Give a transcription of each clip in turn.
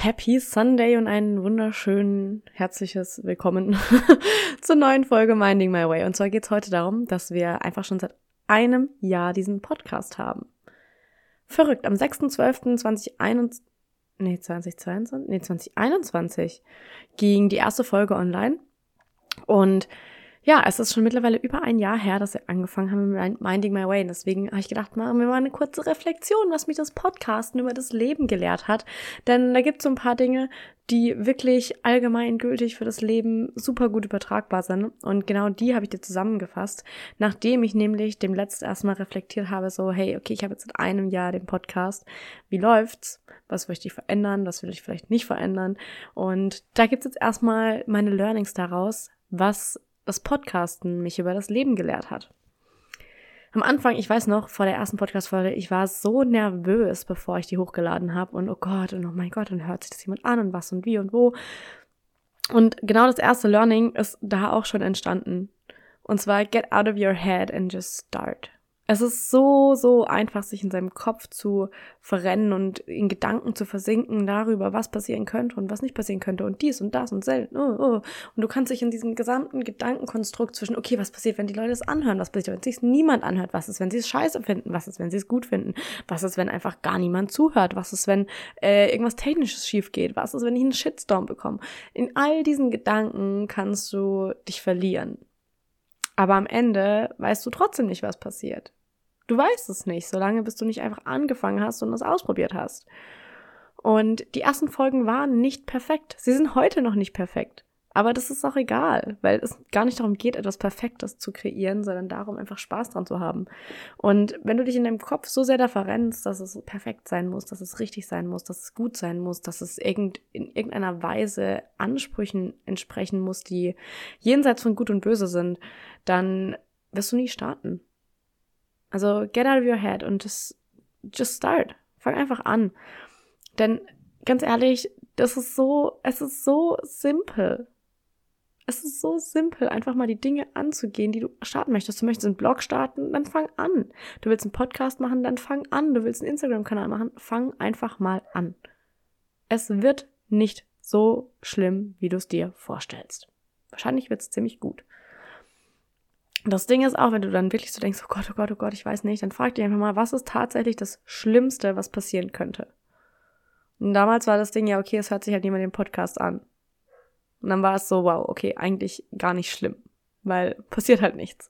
Happy Sunday und ein wunderschön herzliches Willkommen zur neuen Folge Minding My Way. Und zwar geht es heute darum, dass wir einfach schon seit einem Jahr diesen Podcast haben. Verrückt, am 6.12.2021, nee, 2022, nee, 2021 ging die erste Folge online. Und ja, es ist schon mittlerweile über ein Jahr her, dass wir angefangen haben mit Minding My Way. Und deswegen habe ich gedacht, machen wir mal eine kurze Reflexion, was mich das Podcasten über das Leben gelehrt hat. Denn da gibt es so ein paar Dinge, die wirklich allgemeingültig für das Leben super gut übertragbar sind. Und genau die habe ich dir zusammengefasst, nachdem ich nämlich dem letzten erstmal reflektiert habe, so, hey, okay, ich habe jetzt seit einem Jahr den Podcast. Wie läuft's? Was möchte ich verändern? Was will ich vielleicht nicht verändern? Und da gibt es jetzt erstmal meine Learnings daraus, was das Podcasten mich über das Leben gelehrt hat. Am Anfang, ich weiß noch, vor der ersten Podcast-Folge, ich war so nervös, bevor ich die hochgeladen habe. Und oh Gott, und oh mein Gott, und hört sich das jemand an und was und wie und wo. Und genau das erste Learning ist da auch schon entstanden. Und zwar, get out of your head and just start. Es ist so, so einfach, sich in seinem Kopf zu verrennen und in Gedanken zu versinken darüber, was passieren könnte und was nicht passieren könnte und dies und das und selten. Oh, oh. Und du kannst dich in diesem gesamten Gedankenkonstrukt zwischen, okay, was passiert, wenn die Leute es anhören? Was passiert, wenn sich niemand anhört? Was ist, wenn sie es scheiße finden? Was ist, wenn sie es gut finden? Was ist, wenn einfach gar niemand zuhört? Was ist, wenn äh, irgendwas Technisches schief geht? Was ist, wenn ich einen Shitstorm bekomme? In all diesen Gedanken kannst du dich verlieren. Aber am Ende weißt du trotzdem nicht, was passiert. Du weißt es nicht, solange bis du nicht einfach angefangen hast und es ausprobiert hast. Und die ersten Folgen waren nicht perfekt. Sie sind heute noch nicht perfekt. Aber das ist auch egal, weil es gar nicht darum geht, etwas Perfektes zu kreieren, sondern darum, einfach Spaß dran zu haben. Und wenn du dich in deinem Kopf so sehr da verrennst, dass es perfekt sein muss, dass es richtig sein muss, dass es gut sein muss, dass es irgend, in irgendeiner Weise Ansprüchen entsprechen muss, die jenseits von Gut und Böse sind, dann wirst du nie starten. Also get out of your head und just, just start. Fang einfach an. Denn ganz ehrlich, das ist so, es ist so simpel. Es ist so simpel, einfach mal die Dinge anzugehen, die du starten möchtest. Du möchtest einen Blog starten, dann fang an. Du willst einen Podcast machen, dann fang an. Du willst einen Instagram-Kanal machen, fang einfach mal an. Es wird nicht so schlimm, wie du es dir vorstellst. Wahrscheinlich wird es ziemlich gut. Das Ding ist auch, wenn du dann wirklich so denkst, oh Gott, oh Gott, oh Gott, ich weiß nicht, dann frag dich einfach mal, was ist tatsächlich das Schlimmste, was passieren könnte? Und damals war das Ding ja, okay, es hört sich halt niemand den Podcast an. Und dann war es so, wow, okay, eigentlich gar nicht schlimm, weil passiert halt nichts.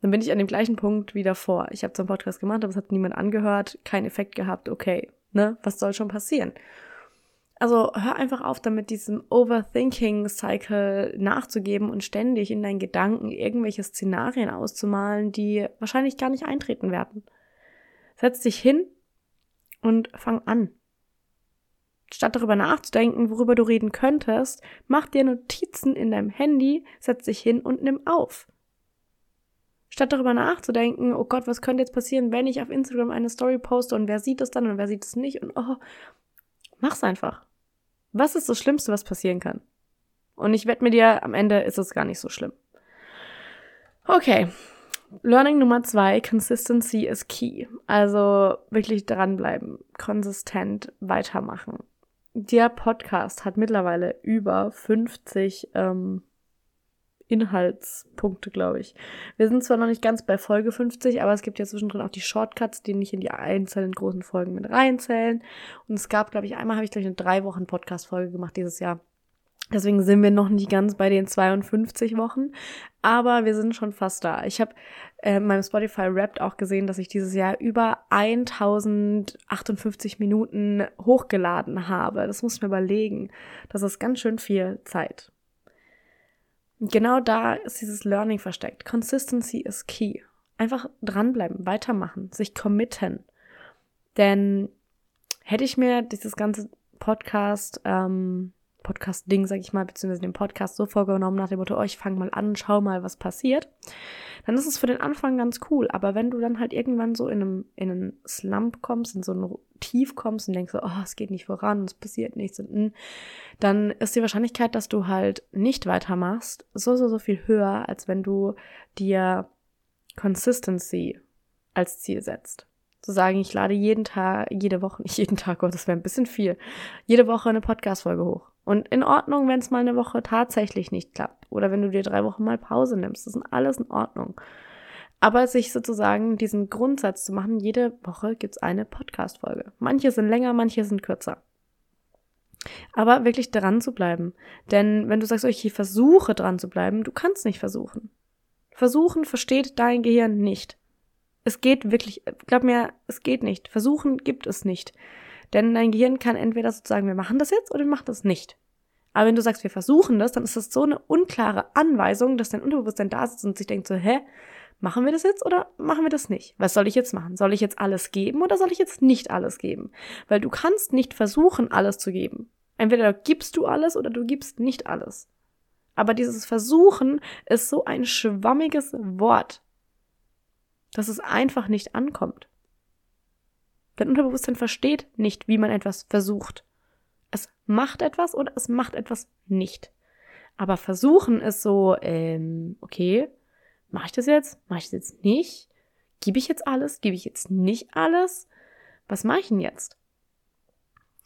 Dann bin ich an dem gleichen Punkt wie davor. Ich habe so einen Podcast gemacht, aber es hat niemand angehört, keinen Effekt gehabt, okay, ne, was soll schon passieren? Also hör einfach auf damit, diesem Overthinking-Cycle nachzugeben und ständig in deinen Gedanken irgendwelche Szenarien auszumalen, die wahrscheinlich gar nicht eintreten werden. Setz dich hin und fang an. Statt darüber nachzudenken, worüber du reden könntest, mach dir Notizen in deinem Handy, setz dich hin und nimm auf. Statt darüber nachzudenken, oh Gott, was könnte jetzt passieren, wenn ich auf Instagram eine Story poste und wer sieht es dann und wer sieht es nicht und oh, mach's einfach. Was ist das Schlimmste, was passieren kann? Und ich wette mit dir, am Ende ist es gar nicht so schlimm. Okay. Learning Nummer zwei, Consistency is key. Also wirklich dranbleiben, konsistent weitermachen. Der Podcast hat mittlerweile über 50 ähm, Inhaltspunkte, glaube ich. Wir sind zwar noch nicht ganz bei Folge 50, aber es gibt ja zwischendrin auch die Shortcuts, die nicht in die einzelnen großen Folgen mit reinzählen. Und es gab, glaube ich, einmal habe ich, glaube ich, eine drei Wochen Podcast-Folge gemacht dieses Jahr. Deswegen sind wir noch nicht ganz bei den 52 Wochen, aber wir sind schon fast da. Ich habe äh, in meinem Spotify Wrapped auch gesehen, dass ich dieses Jahr über 1058 Minuten hochgeladen habe. Das muss ich mir überlegen. Das ist ganz schön viel Zeit. Genau da ist dieses Learning versteckt. Consistency is key. Einfach dranbleiben, weitermachen, sich committen. Denn hätte ich mir dieses ganze Podcast ähm, Podcast-Ding, sag ich mal, beziehungsweise den Podcast so vorgenommen nach dem Motto, oh, ich fange mal an, schau mal, was passiert, dann ist es für den Anfang ganz cool. Aber wenn du dann halt irgendwann so in einem, in einen Slump kommst, in so ein Tief kommst und denkst so, oh, es geht nicht voran, es passiert nichts und hm, dann ist die Wahrscheinlichkeit, dass du halt nicht weitermachst, so, so, so viel höher, als wenn du dir Consistency als Ziel setzt zu sagen, ich lade jeden Tag, jede Woche, nicht jeden Tag, oh, das wäre ein bisschen viel, jede Woche eine Podcast-Folge hoch. Und in Ordnung, wenn es mal eine Woche tatsächlich nicht klappt. Oder wenn du dir drei Wochen mal Pause nimmst. Das ist alles in Ordnung. Aber sich sozusagen diesen Grundsatz zu machen, jede Woche gibt's eine Podcast-Folge. Manche sind länger, manche sind kürzer. Aber wirklich dran zu bleiben. Denn wenn du sagst, ich versuche dran zu bleiben, du kannst nicht versuchen. Versuchen versteht dein Gehirn nicht. Es geht wirklich, glaub mir, es geht nicht. Versuchen gibt es nicht. Denn dein Gehirn kann entweder sozusagen, wir machen das jetzt oder wir machen das nicht. Aber wenn du sagst, wir versuchen das, dann ist das so eine unklare Anweisung, dass dein Unterbewusstsein da sitzt und sich denkt so, hä, machen wir das jetzt oder machen wir das nicht? Was soll ich jetzt machen? Soll ich jetzt alles geben oder soll ich jetzt nicht alles geben? Weil du kannst nicht versuchen, alles zu geben. Entweder gibst du alles oder du gibst nicht alles. Aber dieses Versuchen ist so ein schwammiges Wort, dass es einfach nicht ankommt. Dein Unterbewusstsein versteht nicht, wie man etwas versucht. Es macht etwas oder es macht etwas nicht. Aber versuchen ist so, ähm, okay, mache ich das jetzt? Mache ich das jetzt nicht? Gebe ich jetzt alles? Gebe ich jetzt nicht alles? Was mache ich denn jetzt?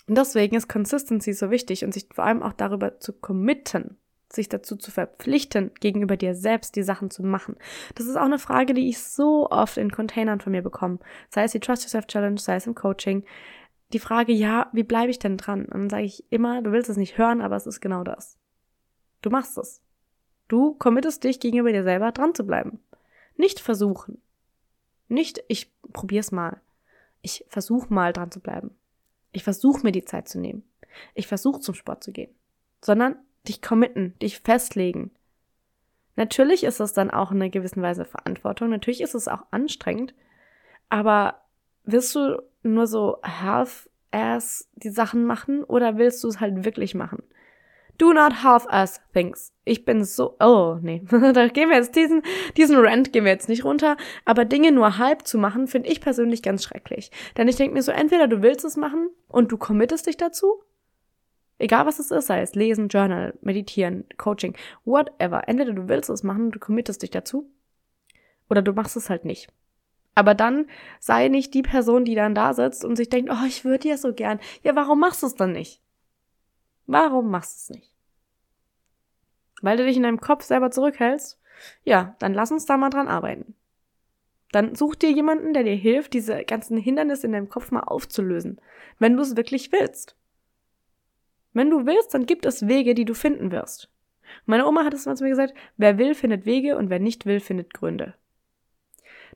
Und deswegen ist Consistency so wichtig und sich vor allem auch darüber zu committen sich dazu zu verpflichten, gegenüber dir selbst die Sachen zu machen. Das ist auch eine Frage, die ich so oft in Containern von mir bekomme. Sei es die Trust Yourself Challenge, sei es im Coaching. Die Frage, ja, wie bleibe ich denn dran? Und dann sage ich immer, du willst es nicht hören, aber es ist genau das. Du machst es. Du committest dich gegenüber dir selber dran zu bleiben. Nicht versuchen. Nicht, ich probier's mal. Ich versuche mal dran zu bleiben. Ich versuche mir die Zeit zu nehmen. Ich versuche zum Sport zu gehen. Sondern dich committen, dich festlegen. Natürlich ist es dann auch in einer gewissen Weise Verantwortung, natürlich ist es auch anstrengend, aber willst du nur so half-ass die Sachen machen oder willst du es halt wirklich machen? Do not half-ass things. Ich bin so, oh, nee, da gehen wir jetzt diesen, diesen Rant gehen wir jetzt nicht runter, aber Dinge nur halb zu machen, finde ich persönlich ganz schrecklich. Denn ich denke mir so, entweder du willst es machen und du committest dich dazu Egal was es ist, sei es lesen, Journal, meditieren, Coaching, whatever. Entweder du willst es machen, du committest dich dazu, oder du machst es halt nicht. Aber dann sei nicht die Person, die dann da sitzt und sich denkt, oh, ich würde ja so gern. Ja, warum machst du es dann nicht? Warum machst du es nicht? Weil du dich in deinem Kopf selber zurückhältst? Ja, dann lass uns da mal dran arbeiten. Dann such dir jemanden, der dir hilft, diese ganzen Hindernisse in deinem Kopf mal aufzulösen, wenn du es wirklich willst. Wenn du willst, dann gibt es Wege, die du finden wirst. Meine Oma hat es mal zu mir gesagt, wer will, findet Wege und wer nicht will, findet Gründe.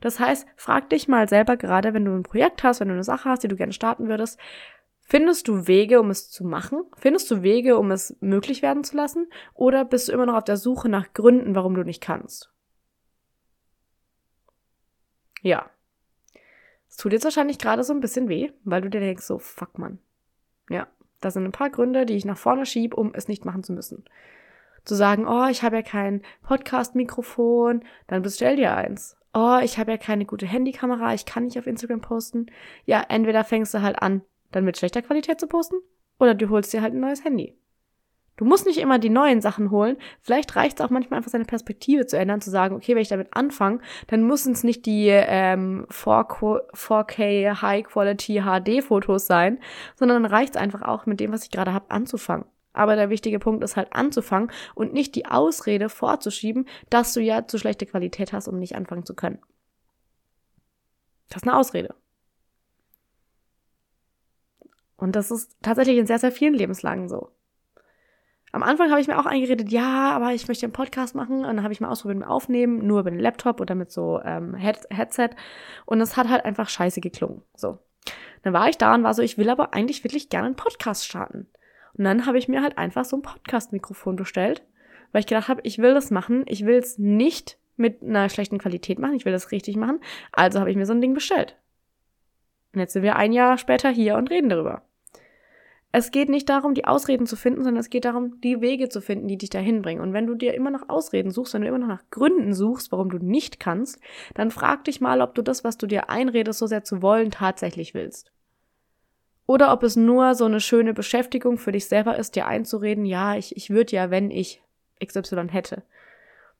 Das heißt, frag dich mal selber gerade, wenn du ein Projekt hast, wenn du eine Sache hast, die du gerne starten würdest, findest du Wege, um es zu machen? Findest du Wege, um es möglich werden zu lassen? Oder bist du immer noch auf der Suche nach Gründen, warum du nicht kannst? Ja. Es tut jetzt wahrscheinlich gerade so ein bisschen weh, weil du dir denkst, so, fuck man. Ja, da sind ein paar Gründe, die ich nach vorne schiebe, um es nicht machen zu müssen. Zu sagen, oh, ich habe ja kein Podcast-Mikrofon, dann bestell dir eins. Oh, ich habe ja keine gute Handykamera, ich kann nicht auf Instagram posten. Ja, entweder fängst du halt an, dann mit schlechter Qualität zu posten, oder du holst dir halt ein neues Handy. Du musst nicht immer die neuen Sachen holen. Vielleicht reicht es auch manchmal einfach seine Perspektive zu ändern, zu sagen, okay, wenn ich damit anfange, dann müssen es nicht die ähm, 4K High Quality HD Fotos sein, sondern dann reicht es einfach auch mit dem, was ich gerade habe, anzufangen. Aber der wichtige Punkt ist halt anzufangen und nicht die Ausrede vorzuschieben, dass du ja zu schlechte Qualität hast, um nicht anfangen zu können. Das ist eine Ausrede. Und das ist tatsächlich in sehr, sehr vielen Lebenslagen so. Am Anfang habe ich mir auch eingeredet, ja, aber ich möchte einen Podcast machen. Und dann habe ich mal ausprobiert mit Aufnehmen, nur über den Laptop oder mit so ähm, Head Headset. Und es hat halt einfach scheiße geklungen. So. Dann war ich da und war so, ich will aber eigentlich wirklich gerne einen Podcast starten. Und dann habe ich mir halt einfach so ein Podcast-Mikrofon bestellt, weil ich gedacht habe, ich will das machen. Ich will es nicht mit einer schlechten Qualität machen. Ich will das richtig machen. Also habe ich mir so ein Ding bestellt. Und jetzt sind wir ein Jahr später hier und reden darüber. Es geht nicht darum, die Ausreden zu finden, sondern es geht darum, die Wege zu finden, die dich dahin bringen. Und wenn du dir immer noch Ausreden suchst, wenn du immer noch nach Gründen suchst, warum du nicht kannst, dann frag dich mal, ob du das, was du dir einredest, so sehr zu wollen, tatsächlich willst. Oder ob es nur so eine schöne Beschäftigung für dich selber ist, dir einzureden, ja, ich, ich würde ja, wenn ich XY hätte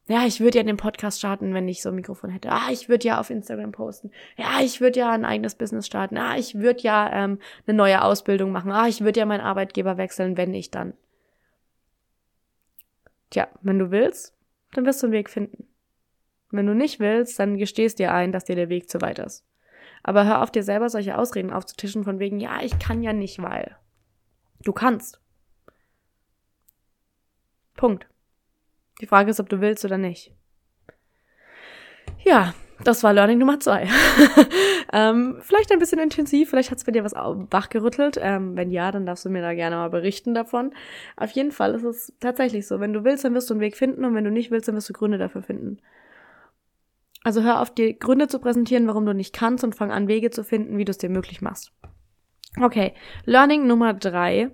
ja, ich würde ja den Podcast starten, wenn ich so ein Mikrofon hätte. Ah, ich würde ja auf Instagram posten. Ja, ich würde ja ein eigenes Business starten. Ah, ich würde ja ähm, eine neue Ausbildung machen. Ah, ich würde ja meinen Arbeitgeber wechseln, wenn ich dann. Tja, wenn du willst, dann wirst du einen Weg finden. Wenn du nicht willst, dann gestehst dir ein, dass dir der Weg zu weit ist. Aber hör auf, dir selber solche Ausreden aufzutischen von wegen, ja, ich kann ja nicht, weil. Du kannst. Punkt. Die Frage ist, ob du willst oder nicht. Ja, das war Learning Nummer zwei. ähm, vielleicht ein bisschen intensiv, vielleicht hat es bei dir was wachgerüttelt. Ähm, wenn ja, dann darfst du mir da gerne mal berichten davon. Auf jeden Fall ist es tatsächlich so. Wenn du willst, dann wirst du einen Weg finden und wenn du nicht willst, dann wirst du Gründe dafür finden. Also hör auf, dir Gründe zu präsentieren, warum du nicht kannst und fang an, Wege zu finden, wie du es dir möglich machst. Okay, Learning Nummer drei.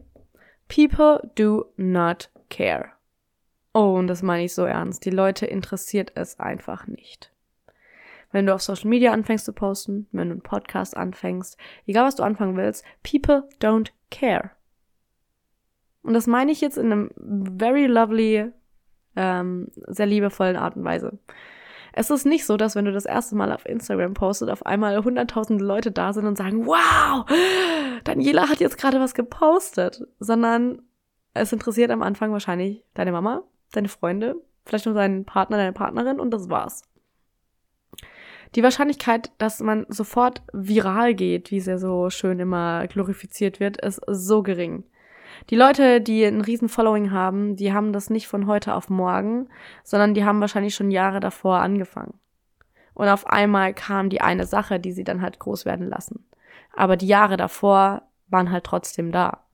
People do not care. Oh, und das meine ich so ernst. Die Leute interessiert es einfach nicht. Wenn du auf Social Media anfängst zu posten, wenn du einen Podcast anfängst, egal was du anfangen willst, people don't care. Und das meine ich jetzt in einem very lovely, ähm, sehr liebevollen Art und Weise. Es ist nicht so, dass wenn du das erste Mal auf Instagram postest, auf einmal hunderttausende Leute da sind und sagen, wow, Daniela hat jetzt gerade was gepostet, sondern es interessiert am Anfang wahrscheinlich deine Mama, deine Freunde, vielleicht noch deinen Partner, deine Partnerin und das war's. Die Wahrscheinlichkeit, dass man sofort viral geht, wie es ja so schön immer glorifiziert wird, ist so gering. Die Leute, die ein riesen Following haben, die haben das nicht von heute auf morgen, sondern die haben wahrscheinlich schon Jahre davor angefangen. Und auf einmal kam die eine Sache, die sie dann halt groß werden lassen. Aber die Jahre davor waren halt trotzdem da.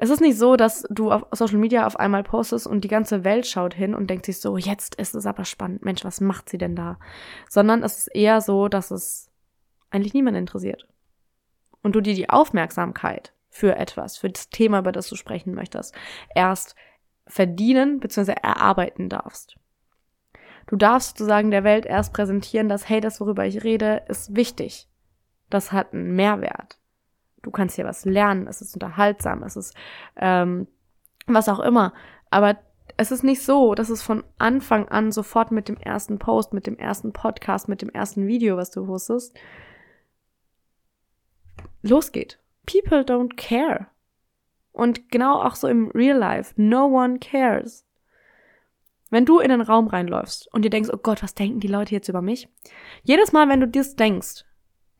Es ist nicht so, dass du auf Social Media auf einmal postest und die ganze Welt schaut hin und denkt sich so, jetzt ist es aber spannend, Mensch, was macht sie denn da? Sondern es ist eher so, dass es eigentlich niemand interessiert. Und du dir die Aufmerksamkeit für etwas, für das Thema, über das du sprechen möchtest, erst verdienen bzw. erarbeiten darfst. Du darfst sozusagen der Welt erst präsentieren, dass, hey, das, worüber ich rede, ist wichtig. Das hat einen Mehrwert du kannst hier was lernen, es ist unterhaltsam, es ist ähm, was auch immer. Aber es ist nicht so, dass es von Anfang an sofort mit dem ersten Post, mit dem ersten Podcast, mit dem ersten Video, was du postest, losgeht. People don't care. Und genau auch so im Real Life. No one cares. Wenn du in den Raum reinläufst und dir denkst, oh Gott, was denken die Leute jetzt über mich? Jedes Mal, wenn du das denkst,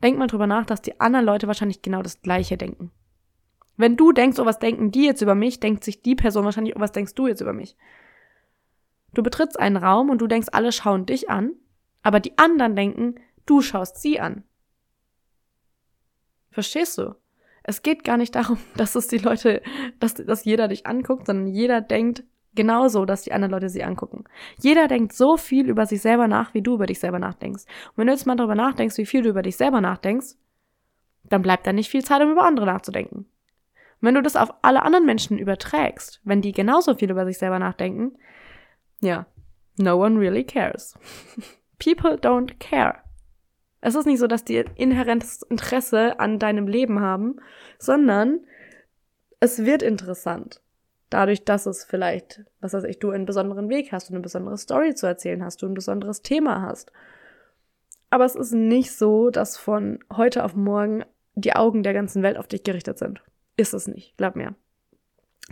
Denk mal drüber nach, dass die anderen Leute wahrscheinlich genau das Gleiche denken. Wenn du denkst, oh, was denken die jetzt über mich, denkt sich die Person wahrscheinlich, oh, was denkst du jetzt über mich? Du betrittst einen Raum und du denkst, alle schauen dich an, aber die anderen denken, du schaust sie an. Verstehst du? Es geht gar nicht darum, dass es die Leute, dass, dass jeder dich anguckt, sondern jeder denkt, Genauso, dass die anderen Leute sie angucken. Jeder denkt so viel über sich selber nach, wie du über dich selber nachdenkst. Und wenn du jetzt mal darüber nachdenkst, wie viel du über dich selber nachdenkst, dann bleibt da nicht viel Zeit, um über andere nachzudenken. Und wenn du das auf alle anderen Menschen überträgst, wenn die genauso viel über sich selber nachdenken, ja, no one really cares. People don't care. Es ist nicht so, dass die inhärentes Interesse an deinem Leben haben, sondern es wird interessant dadurch, dass es vielleicht, was weiß ich, du einen besonderen Weg hast und eine besondere Story zu erzählen hast, du ein besonderes Thema hast. Aber es ist nicht so, dass von heute auf morgen die Augen der ganzen Welt auf dich gerichtet sind. Ist es nicht, glaub mir.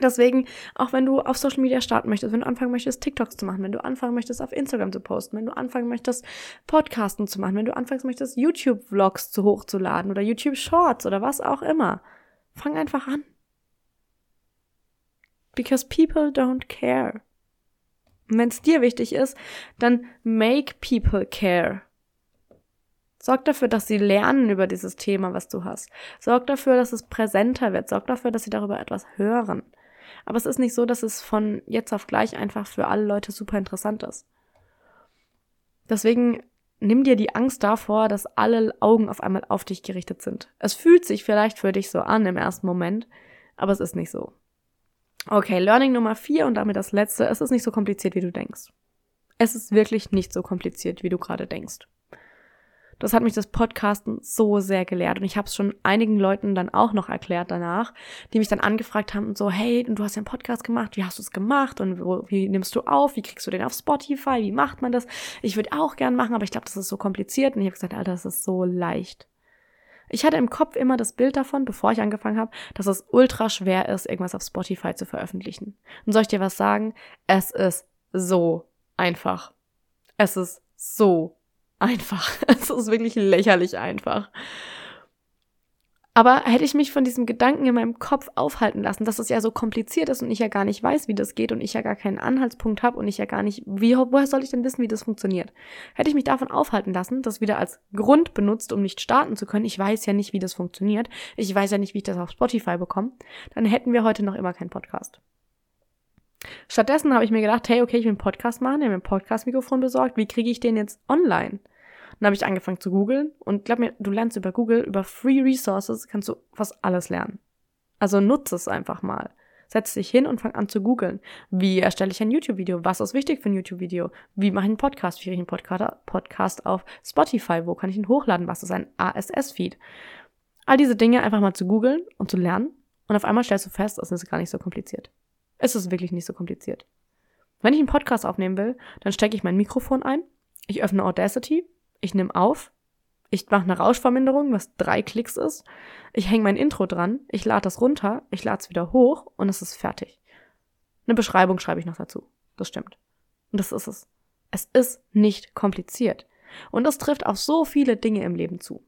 Deswegen, auch wenn du auf Social Media starten möchtest, wenn du anfangen möchtest, TikToks zu machen, wenn du anfangen möchtest, auf Instagram zu posten, wenn du anfangen möchtest, Podcasten zu machen, wenn du anfangen möchtest, YouTube-Vlogs zu hochzuladen oder YouTube-Shorts oder was auch immer, fang einfach an. Because people don't care. Und wenn es dir wichtig ist, dann make people care. Sorg dafür, dass sie lernen über dieses Thema, was du hast. Sorg dafür, dass es präsenter wird. Sorg dafür, dass sie darüber etwas hören. Aber es ist nicht so, dass es von jetzt auf gleich einfach für alle Leute super interessant ist. Deswegen nimm dir die Angst davor, dass alle Augen auf einmal auf dich gerichtet sind. Es fühlt sich vielleicht für dich so an im ersten Moment, aber es ist nicht so. Okay, Learning Nummer vier und damit das letzte. Es ist nicht so kompliziert, wie du denkst. Es ist wirklich nicht so kompliziert, wie du gerade denkst. Das hat mich das Podcasten so sehr gelehrt und ich habe es schon einigen Leuten dann auch noch erklärt danach, die mich dann angefragt haben und so, hey, du hast ja einen Podcast gemacht, wie hast du es gemacht und wo, wie nimmst du auf, wie kriegst du den auf Spotify, wie macht man das? Ich würde auch gern machen, aber ich glaube, das ist so kompliziert und ich habe gesagt, Alter, das ist so leicht. Ich hatte im Kopf immer das Bild davon, bevor ich angefangen habe, dass es ultra schwer ist, irgendwas auf Spotify zu veröffentlichen. Und soll ich dir was sagen? Es ist so einfach. Es ist so einfach. Es ist wirklich lächerlich einfach. Aber hätte ich mich von diesem Gedanken in meinem Kopf aufhalten lassen, dass es ja so kompliziert ist und ich ja gar nicht weiß, wie das geht und ich ja gar keinen Anhaltspunkt habe und ich ja gar nicht, wie, woher soll ich denn wissen, wie das funktioniert? Hätte ich mich davon aufhalten lassen, das wieder als Grund benutzt, um nicht starten zu können, ich weiß ja nicht, wie das funktioniert, ich weiß ja nicht, wie ich das auf Spotify bekomme, dann hätten wir heute noch immer keinen Podcast. Stattdessen habe ich mir gedacht, hey, okay, ich will einen Podcast machen, ich habe mir ein Podcast-Mikrofon besorgt, wie kriege ich den jetzt online? Dann habe ich angefangen zu googeln und glaub mir, du lernst über Google, über Free Resources kannst du fast alles lernen. Also nutze es einfach mal. Setz dich hin und fang an zu googeln. Wie erstelle ich ein YouTube-Video? Was ist wichtig für ein YouTube-Video? Wie mache ich einen Podcast? Wie kriege ich einen Podcast auf Spotify? Wo kann ich ihn hochladen? Was ist ein ASS-Feed? All diese Dinge einfach mal zu googeln und zu lernen. Und auf einmal stellst du fest, es ist gar nicht so kompliziert. Es ist wirklich nicht so kompliziert. Wenn ich einen Podcast aufnehmen will, dann stecke ich mein Mikrofon ein, ich öffne Audacity, ich nehme auf, ich mache eine Rauschverminderung, was drei Klicks ist, ich hänge mein Intro dran, ich lade das runter, ich lade es wieder hoch und es ist fertig. Eine Beschreibung schreibe ich noch dazu. Das stimmt. Und das ist es. Es ist nicht kompliziert. Und das trifft auf so viele Dinge im Leben zu.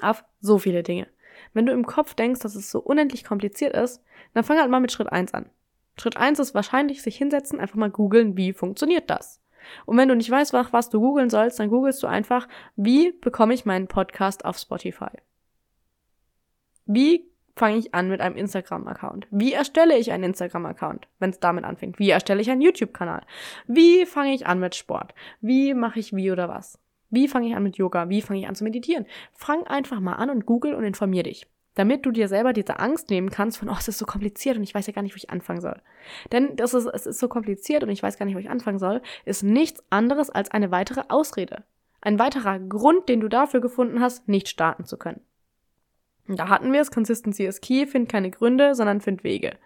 Auf so viele Dinge. Wenn du im Kopf denkst, dass es so unendlich kompliziert ist, dann fang halt mal mit Schritt eins an. Schritt eins ist wahrscheinlich sich hinsetzen, einfach mal googeln, wie funktioniert das. Und wenn du nicht weißt, was du googeln sollst, dann googelst du einfach, wie bekomme ich meinen Podcast auf Spotify? Wie fange ich an mit einem Instagram-Account? Wie erstelle ich einen Instagram-Account, wenn es damit anfängt? Wie erstelle ich einen YouTube-Kanal? Wie fange ich an mit Sport? Wie mache ich wie oder was? Wie fange ich an mit Yoga? Wie fange ich an zu meditieren? Fang einfach mal an und google und informier dich damit du dir selber diese Angst nehmen kannst von, oh, es ist so kompliziert und ich weiß ja gar nicht, wo ich anfangen soll. Denn das ist, es ist so kompliziert und ich weiß gar nicht, wo ich anfangen soll, ist nichts anderes als eine weitere Ausrede. Ein weiterer Grund, den du dafür gefunden hast, nicht starten zu können. Und da hatten wir es, Consistency is key, find keine Gründe, sondern find Wege.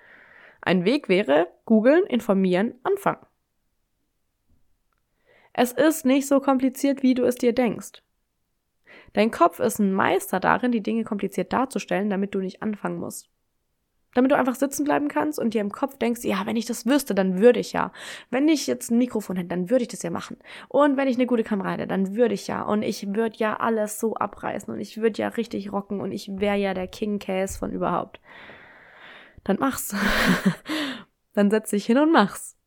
Ein Weg wäre, googeln, informieren, anfangen. Es ist nicht so kompliziert, wie du es dir denkst. Dein Kopf ist ein Meister darin, die Dinge kompliziert darzustellen, damit du nicht anfangen musst. Damit du einfach sitzen bleiben kannst und dir im Kopf denkst, ja, wenn ich das wüsste, dann würde ich ja. Wenn ich jetzt ein Mikrofon hätte, dann würde ich das ja machen. Und wenn ich eine gute Kamera hätte, dann würde ich ja. Und ich würde ja alles so abreißen und ich würde ja richtig rocken und ich wäre ja der King Case von überhaupt. Dann mach's. dann setz dich hin und mach's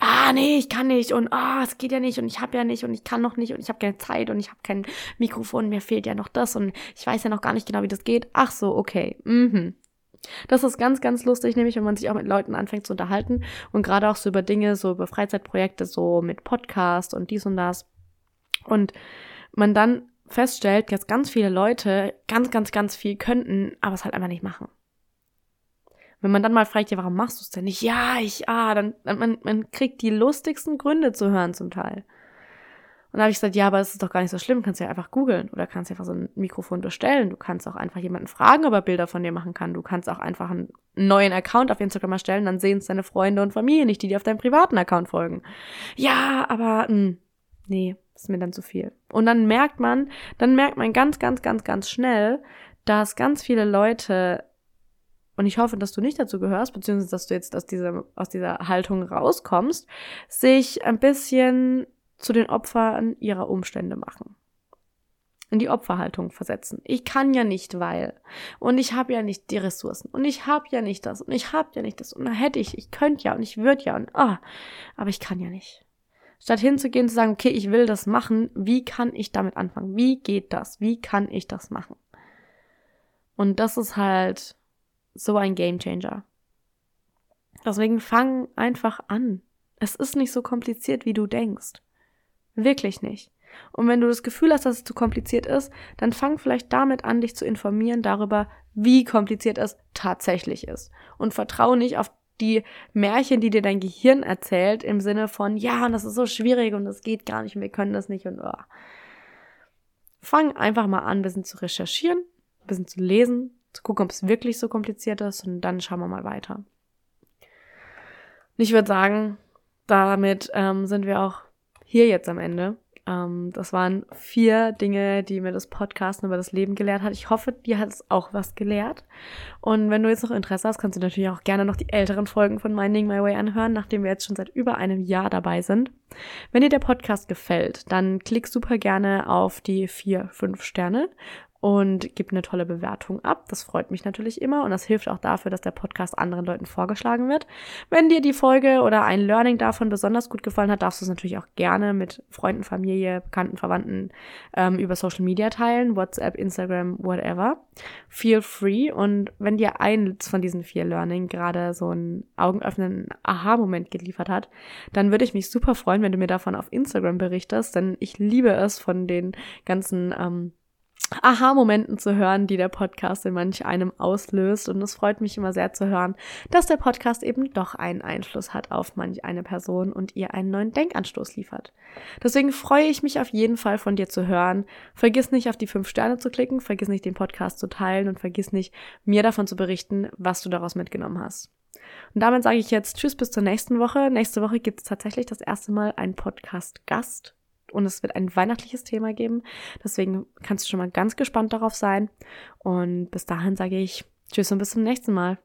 ah nee, ich kann nicht und ah, es geht ja nicht und ich habe ja nicht und ich kann noch nicht und ich habe keine Zeit und ich habe kein Mikrofon, mir fehlt ja noch das und ich weiß ja noch gar nicht genau, wie das geht. Ach so, okay. Mhm. Das ist ganz, ganz lustig, nämlich wenn man sich auch mit Leuten anfängt zu unterhalten und gerade auch so über Dinge, so über Freizeitprojekte, so mit Podcast und dies und das. Und man dann feststellt, dass ganz viele Leute ganz, ganz, ganz viel könnten, aber es halt einfach nicht machen. Wenn man dann mal fragt, ja, warum machst du es denn nicht? Ja, ich, ah, dann, man, man kriegt die lustigsten Gründe zu hören zum Teil. Und da habe ich gesagt, ja, aber es ist doch gar nicht so schlimm, kannst ja einfach googeln oder kannst einfach so ein Mikrofon bestellen. Du kannst auch einfach jemanden fragen, ob er Bilder von dir machen kann. Du kannst auch einfach einen neuen Account auf Instagram erstellen, dann sehen es deine Freunde und Familie nicht, die dir auf deinem privaten Account folgen. Ja, aber mh, hm, nee, ist mir dann zu viel. Und dann merkt man, dann merkt man ganz, ganz, ganz, ganz schnell, dass ganz viele Leute und ich hoffe, dass du nicht dazu gehörst, beziehungsweise dass du jetzt aus dieser, aus dieser Haltung rauskommst, sich ein bisschen zu den Opfern ihrer Umstände machen. in die Opferhaltung versetzen. Ich kann ja nicht, weil. Und ich habe ja nicht die Ressourcen. Und ich habe ja nicht das. Und ich habe ja nicht das. Und da hätte ich, ich könnte ja und ich würde ja. Und ah, aber ich kann ja nicht. Statt hinzugehen und zu sagen, okay, ich will das machen, wie kann ich damit anfangen? Wie geht das? Wie kann ich das machen? Und das ist halt so ein Game Changer. Deswegen fang einfach an. Es ist nicht so kompliziert, wie du denkst. Wirklich nicht. Und wenn du das Gefühl hast, dass es zu kompliziert ist, dann fang vielleicht damit an, dich zu informieren darüber, wie kompliziert es tatsächlich ist. Und vertraue nicht auf die Märchen, die dir dein Gehirn erzählt, im Sinne von, ja, das ist so schwierig und das geht gar nicht und wir können das nicht und oh. Fang einfach mal an, ein bisschen zu recherchieren, ein bisschen zu lesen, zu gucken, ob es wirklich so kompliziert ist und dann schauen wir mal weiter. Und ich würde sagen, damit ähm, sind wir auch hier jetzt am Ende. Ähm, das waren vier Dinge, die mir das Podcasten über das Leben gelehrt hat. Ich hoffe, dir hat es auch was gelehrt. Und wenn du jetzt noch Interesse hast, kannst du natürlich auch gerne noch die älteren Folgen von Minding My Way anhören, nachdem wir jetzt schon seit über einem Jahr dabei sind. Wenn dir der Podcast gefällt, dann klick super gerne auf die vier, fünf Sterne und gib eine tolle Bewertung ab. Das freut mich natürlich immer und das hilft auch dafür, dass der Podcast anderen Leuten vorgeschlagen wird. Wenn dir die Folge oder ein Learning davon besonders gut gefallen hat, darfst du es natürlich auch gerne mit Freunden, Familie, Bekannten, Verwandten ähm, über Social Media teilen, WhatsApp, Instagram, whatever. Feel free und wenn dir eins von diesen vier Learning gerade so einen augenöffnenden Aha-Moment geliefert hat, dann würde ich mich super freuen, wenn du mir davon auf Instagram berichtest, denn ich liebe es von den ganzen ähm, Aha-Momenten zu hören, die der Podcast in manch einem auslöst. Und es freut mich immer sehr zu hören, dass der Podcast eben doch einen Einfluss hat auf manch eine Person und ihr einen neuen Denkanstoß liefert. Deswegen freue ich mich auf jeden Fall von dir zu hören. Vergiss nicht auf die fünf Sterne zu klicken, vergiss nicht den Podcast zu teilen und vergiss nicht mir davon zu berichten, was du daraus mitgenommen hast. Und damit sage ich jetzt Tschüss bis zur nächsten Woche. Nächste Woche gibt es tatsächlich das erste Mal einen Podcast-Gast und es wird ein weihnachtliches Thema geben. Deswegen kannst du schon mal ganz gespannt darauf sein. Und bis dahin sage ich Tschüss und bis zum nächsten Mal.